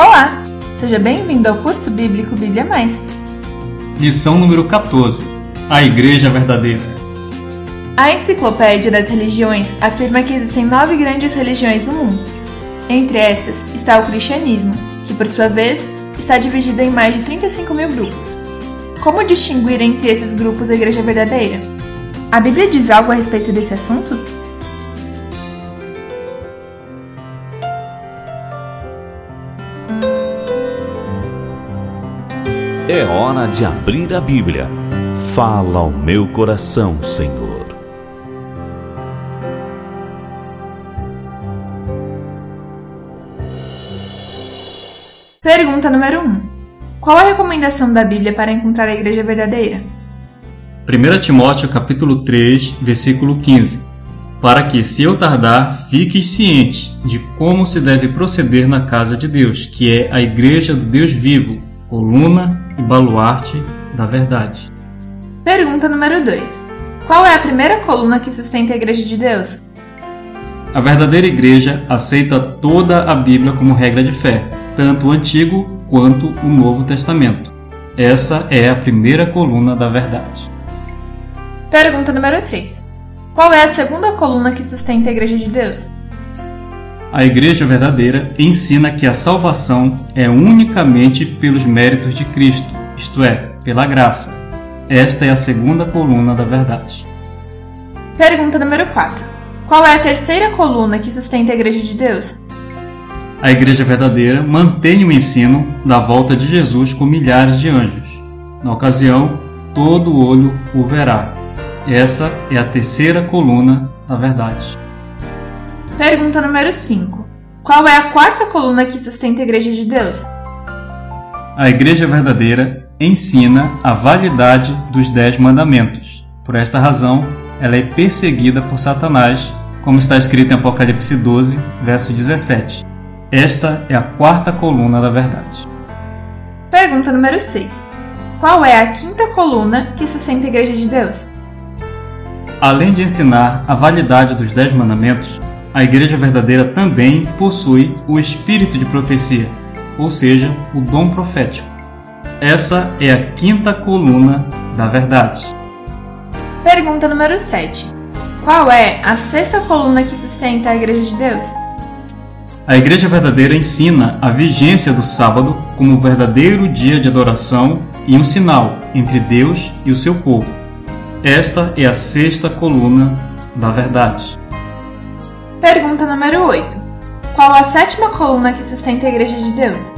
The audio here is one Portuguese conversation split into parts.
Olá! Seja bem-vindo ao curso bíblico Bíblia Mais. Lição número 14: A Igreja Verdadeira. A Enciclopédia das Religiões afirma que existem nove grandes religiões no mundo. Entre estas está o cristianismo, que por sua vez está dividido em mais de 35 mil grupos. Como distinguir entre esses grupos a Igreja Verdadeira? A Bíblia diz algo a respeito desse assunto? É hora de abrir a Bíblia. Fala ao meu coração, Senhor. Pergunta número 1. Qual a recomendação da Bíblia para encontrar a igreja verdadeira? 1 Timóteo capítulo 3, versículo 15. Para que, se eu tardar, fiques ciente de como se deve proceder na casa de Deus, que é a igreja do Deus vivo, coluna e baluarte da verdade. Pergunta número 2. Qual é a primeira coluna que sustenta a Igreja de Deus? A verdadeira igreja aceita toda a Bíblia como regra de fé, tanto o Antigo quanto o Novo Testamento. Essa é a primeira coluna da verdade. Pergunta número 3. Qual é a segunda coluna que sustenta a Igreja de Deus? A Igreja verdadeira ensina que a salvação é unicamente pelos méritos de Cristo, isto é, pela graça. Esta é a segunda coluna da verdade. Pergunta número 4. Qual é a terceira coluna que sustenta a Igreja de Deus? A Igreja verdadeira mantém o ensino da volta de Jesus com milhares de anjos. Na ocasião, todo olho o verá. Essa é a terceira coluna da verdade. Pergunta número 5. Qual é a quarta coluna que sustenta a Igreja de Deus? A Igreja verdadeira ensina a validade dos Dez Mandamentos. Por esta razão, ela é perseguida por Satanás, como está escrito em Apocalipse 12, verso 17. Esta é a quarta coluna da verdade. Pergunta número 6. Qual é a quinta coluna que sustenta a Igreja de Deus? Além de ensinar a validade dos Dez Mandamentos, a Igreja Verdadeira também possui o espírito de profecia, ou seja, o dom profético. Essa é a quinta coluna da verdade. Pergunta número 7. Qual é a sexta coluna que sustenta a Igreja de Deus? A Igreja Verdadeira ensina a vigência do sábado como o verdadeiro dia de adoração e um sinal entre Deus e o seu povo. Esta é a sexta coluna da verdade. Pergunta número 8. Qual a sétima coluna que sustenta a Igreja de Deus?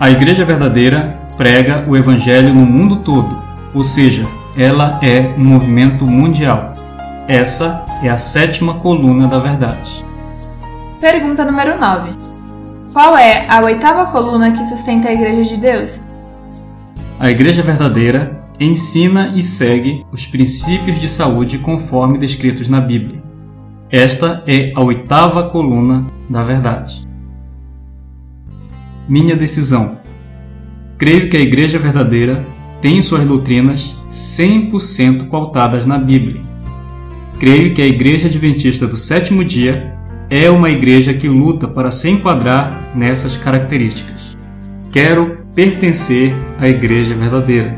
A Igreja Verdadeira prega o Evangelho no mundo todo, ou seja, ela é um movimento mundial. Essa é a sétima coluna da verdade. Pergunta número 9. Qual é a oitava coluna que sustenta a Igreja de Deus? A Igreja Verdadeira ensina e segue os princípios de saúde conforme descritos na Bíblia. Esta é a oitava coluna da verdade. Minha decisão. Creio que a Igreja Verdadeira tem suas doutrinas 100% pautadas na Bíblia. Creio que a Igreja Adventista do Sétimo Dia é uma igreja que luta para se enquadrar nessas características. Quero pertencer à Igreja Verdadeira.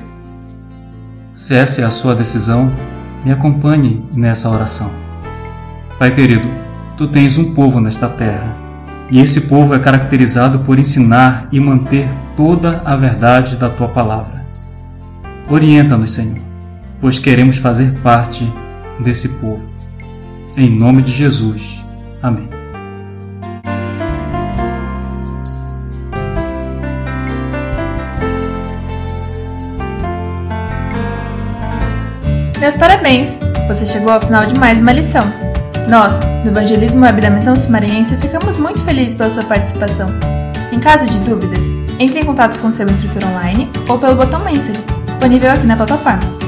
Se essa é a sua decisão, me acompanhe nessa oração. Pai querido, tu tens um povo nesta terra, e esse povo é caracterizado por ensinar e manter toda a verdade da tua palavra. Orienta-nos, Senhor, pois queremos fazer parte desse povo. Em nome de Jesus. Amém. Meus parabéns! Você chegou ao final de mais uma lição. Nós, do Evangelismo Web da Missão Sumariense, ficamos muito felizes pela sua participação. Em caso de dúvidas, entre em contato com seu instrutor online ou pelo botão Message, disponível aqui na plataforma.